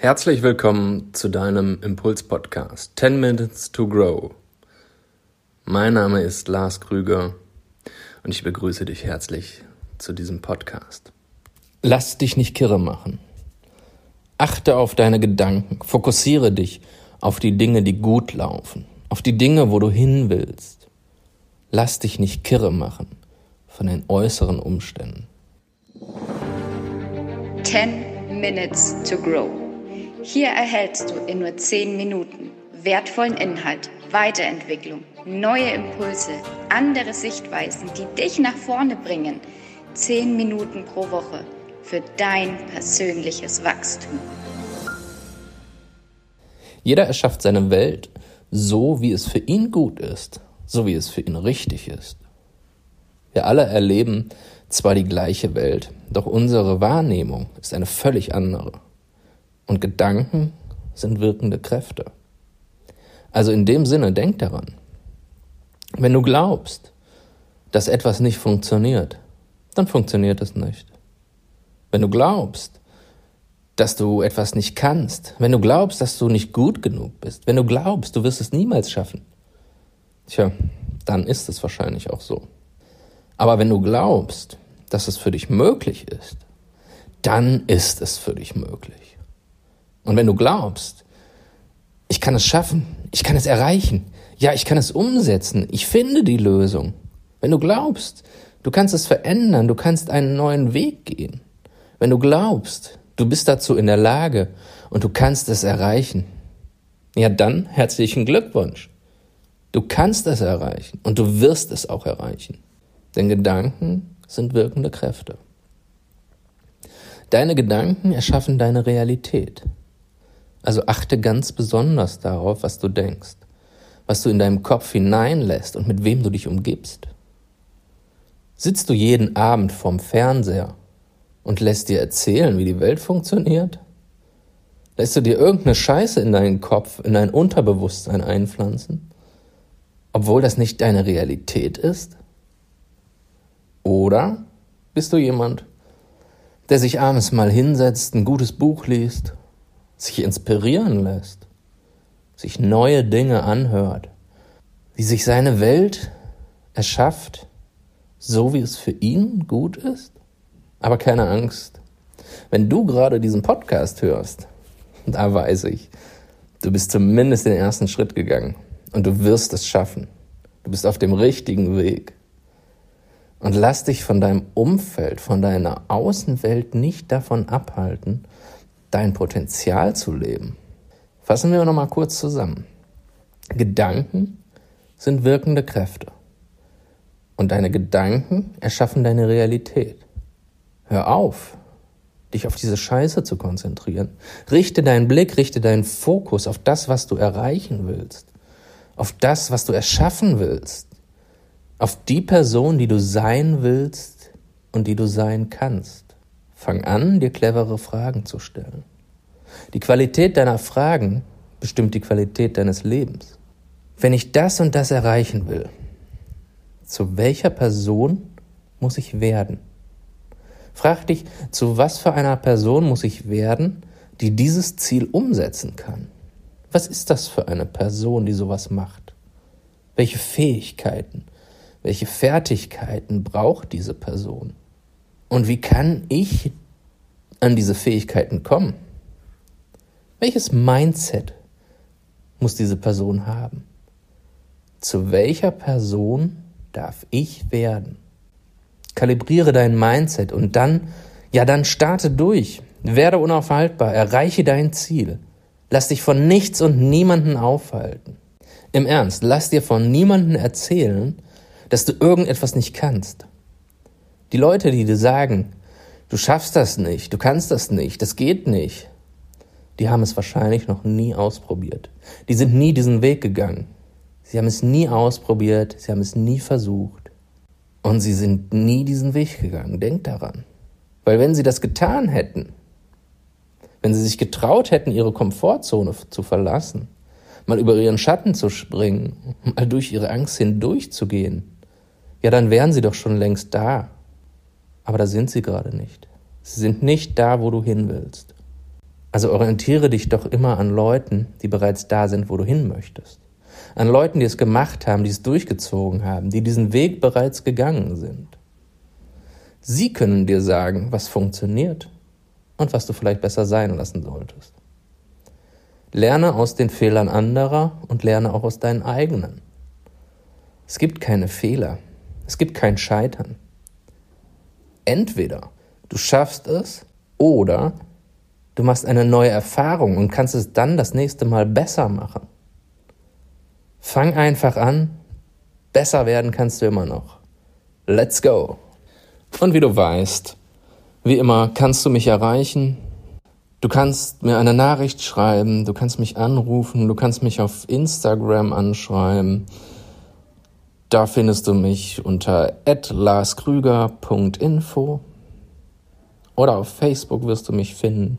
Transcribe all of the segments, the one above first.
Herzlich willkommen zu deinem Impuls-Podcast 10 Minutes to Grow. Mein Name ist Lars Krüger und ich begrüße dich herzlich zu diesem Podcast. Lass dich nicht kirre machen. Achte auf deine Gedanken, fokussiere dich auf die Dinge, die gut laufen, auf die Dinge, wo du hin willst. Lass dich nicht kirre machen von den äußeren Umständen. 10 Minutes to Grow. Hier erhältst du in nur 10 Minuten wertvollen Inhalt, Weiterentwicklung, neue Impulse, andere Sichtweisen, die dich nach vorne bringen. 10 Minuten pro Woche für dein persönliches Wachstum. Jeder erschafft seine Welt so, wie es für ihn gut ist, so wie es für ihn richtig ist. Wir alle erleben zwar die gleiche Welt, doch unsere Wahrnehmung ist eine völlig andere. Und Gedanken sind wirkende Kräfte. Also in dem Sinne, denk daran. Wenn du glaubst, dass etwas nicht funktioniert, dann funktioniert es nicht. Wenn du glaubst, dass du etwas nicht kannst, wenn du glaubst, dass du nicht gut genug bist, wenn du glaubst, du wirst es niemals schaffen, tja, dann ist es wahrscheinlich auch so. Aber wenn du glaubst, dass es für dich möglich ist, dann ist es für dich möglich. Und wenn du glaubst, ich kann es schaffen, ich kann es erreichen, ja, ich kann es umsetzen, ich finde die Lösung. Wenn du glaubst, du kannst es verändern, du kannst einen neuen Weg gehen. Wenn du glaubst, du bist dazu in der Lage und du kannst es erreichen, ja dann herzlichen Glückwunsch. Du kannst es erreichen und du wirst es auch erreichen. Denn Gedanken sind wirkende Kräfte. Deine Gedanken erschaffen deine Realität. Also achte ganz besonders darauf, was du denkst, was du in deinem Kopf hineinlässt und mit wem du dich umgibst. Sitzt du jeden Abend vorm Fernseher und lässt dir erzählen, wie die Welt funktioniert? Lässt du dir irgendeine Scheiße in deinen Kopf, in dein Unterbewusstsein einpflanzen, obwohl das nicht deine Realität ist? Oder bist du jemand, der sich abends mal hinsetzt, ein gutes Buch liest sich inspirieren lässt, sich neue Dinge anhört, wie sich seine Welt erschafft, so wie es für ihn gut ist. Aber keine Angst. Wenn du gerade diesen Podcast hörst, da weiß ich, du bist zumindest den ersten Schritt gegangen und du wirst es schaffen. Du bist auf dem richtigen Weg. Und lass dich von deinem Umfeld, von deiner Außenwelt nicht davon abhalten, dein Potenzial zu leben. Fassen wir nochmal kurz zusammen. Gedanken sind wirkende Kräfte. Und deine Gedanken erschaffen deine Realität. Hör auf, dich auf diese Scheiße zu konzentrieren. Richte deinen Blick, richte deinen Fokus auf das, was du erreichen willst. Auf das, was du erschaffen willst. Auf die Person, die du sein willst und die du sein kannst. Fang an, dir clevere Fragen zu stellen. Die Qualität deiner Fragen bestimmt die Qualität deines Lebens. Wenn ich das und das erreichen will, zu welcher Person muss ich werden? Frag dich, zu was für einer Person muss ich werden, die dieses Ziel umsetzen kann? Was ist das für eine Person, die sowas macht? Welche Fähigkeiten, welche Fertigkeiten braucht diese Person? Und wie kann ich an diese Fähigkeiten kommen? Welches Mindset muss diese Person haben? Zu welcher Person darf ich werden? Kalibriere dein Mindset und dann, ja, dann starte durch. Werde unaufhaltbar, erreiche dein Ziel. Lass dich von nichts und niemanden aufhalten. Im Ernst, lass dir von niemanden erzählen, dass du irgendetwas nicht kannst. Die Leute, die dir sagen, du schaffst das nicht, du kannst das nicht, das geht nicht, die haben es wahrscheinlich noch nie ausprobiert. Die sind nie diesen Weg gegangen. Sie haben es nie ausprobiert, sie haben es nie versucht. Und sie sind nie diesen Weg gegangen. Denkt daran. Weil wenn sie das getan hätten, wenn sie sich getraut hätten, ihre Komfortzone zu verlassen, mal über ihren Schatten zu springen, mal durch ihre Angst hindurchzugehen, ja, dann wären sie doch schon längst da. Aber da sind sie gerade nicht. Sie sind nicht da, wo du hin willst. Also orientiere dich doch immer an Leuten, die bereits da sind, wo du hin möchtest. An Leuten, die es gemacht haben, die es durchgezogen haben, die diesen Weg bereits gegangen sind. Sie können dir sagen, was funktioniert und was du vielleicht besser sein lassen solltest. Lerne aus den Fehlern anderer und lerne auch aus deinen eigenen. Es gibt keine Fehler. Es gibt kein Scheitern. Entweder du schaffst es oder du machst eine neue Erfahrung und kannst es dann das nächste Mal besser machen. Fang einfach an. Besser werden kannst du immer noch. Let's go. Und wie du weißt, wie immer kannst du mich erreichen. Du kannst mir eine Nachricht schreiben, du kannst mich anrufen, du kannst mich auf Instagram anschreiben. Da findest du mich unter larskrüger.info oder auf Facebook wirst du mich finden.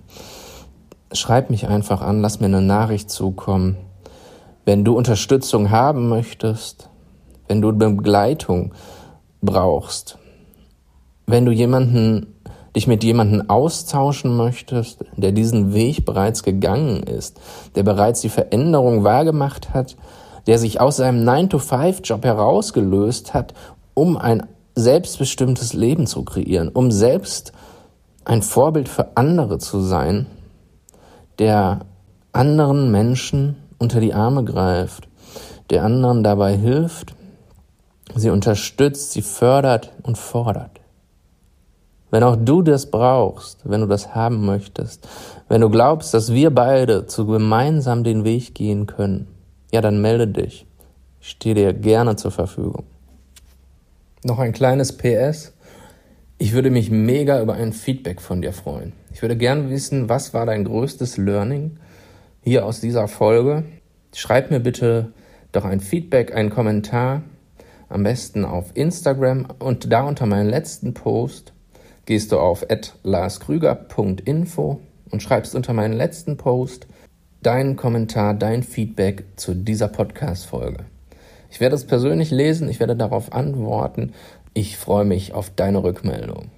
Schreib mich einfach an, lass mir eine Nachricht zukommen. Wenn du Unterstützung haben möchtest, wenn du Begleitung brauchst, wenn du jemanden, dich mit jemanden austauschen möchtest, der diesen Weg bereits gegangen ist, der bereits die Veränderung wahrgemacht hat, der sich aus seinem 9-to-5-Job herausgelöst hat, um ein selbstbestimmtes Leben zu kreieren, um selbst ein Vorbild für andere zu sein, der anderen Menschen unter die Arme greift, der anderen dabei hilft, sie unterstützt, sie fördert und fordert. Wenn auch du das brauchst, wenn du das haben möchtest, wenn du glaubst, dass wir beide zu gemeinsam den Weg gehen können, ja, dann melde dich. Ich stehe dir gerne zur Verfügung. Noch ein kleines PS. Ich würde mich mega über ein Feedback von dir freuen. Ich würde gerne wissen, was war dein größtes Learning hier aus dieser Folge? Schreib mir bitte doch ein Feedback, einen Kommentar, am besten auf Instagram und da unter meinen letzten Post gehst du auf larskrüger.info und schreibst unter meinen letzten Post deinen Kommentar, dein Feedback zu dieser Podcast-Folge. Ich werde es persönlich lesen, ich werde darauf antworten. Ich freue mich auf deine Rückmeldung.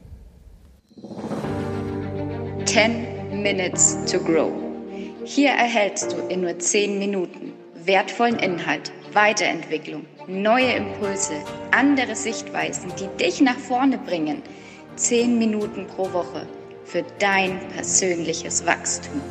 10 Minutes to Grow. Hier erhältst du in nur 10 Minuten wertvollen Inhalt, Weiterentwicklung, neue Impulse, andere Sichtweisen, die dich nach vorne bringen – 10 Minuten pro Woche für dein persönliches Wachstum.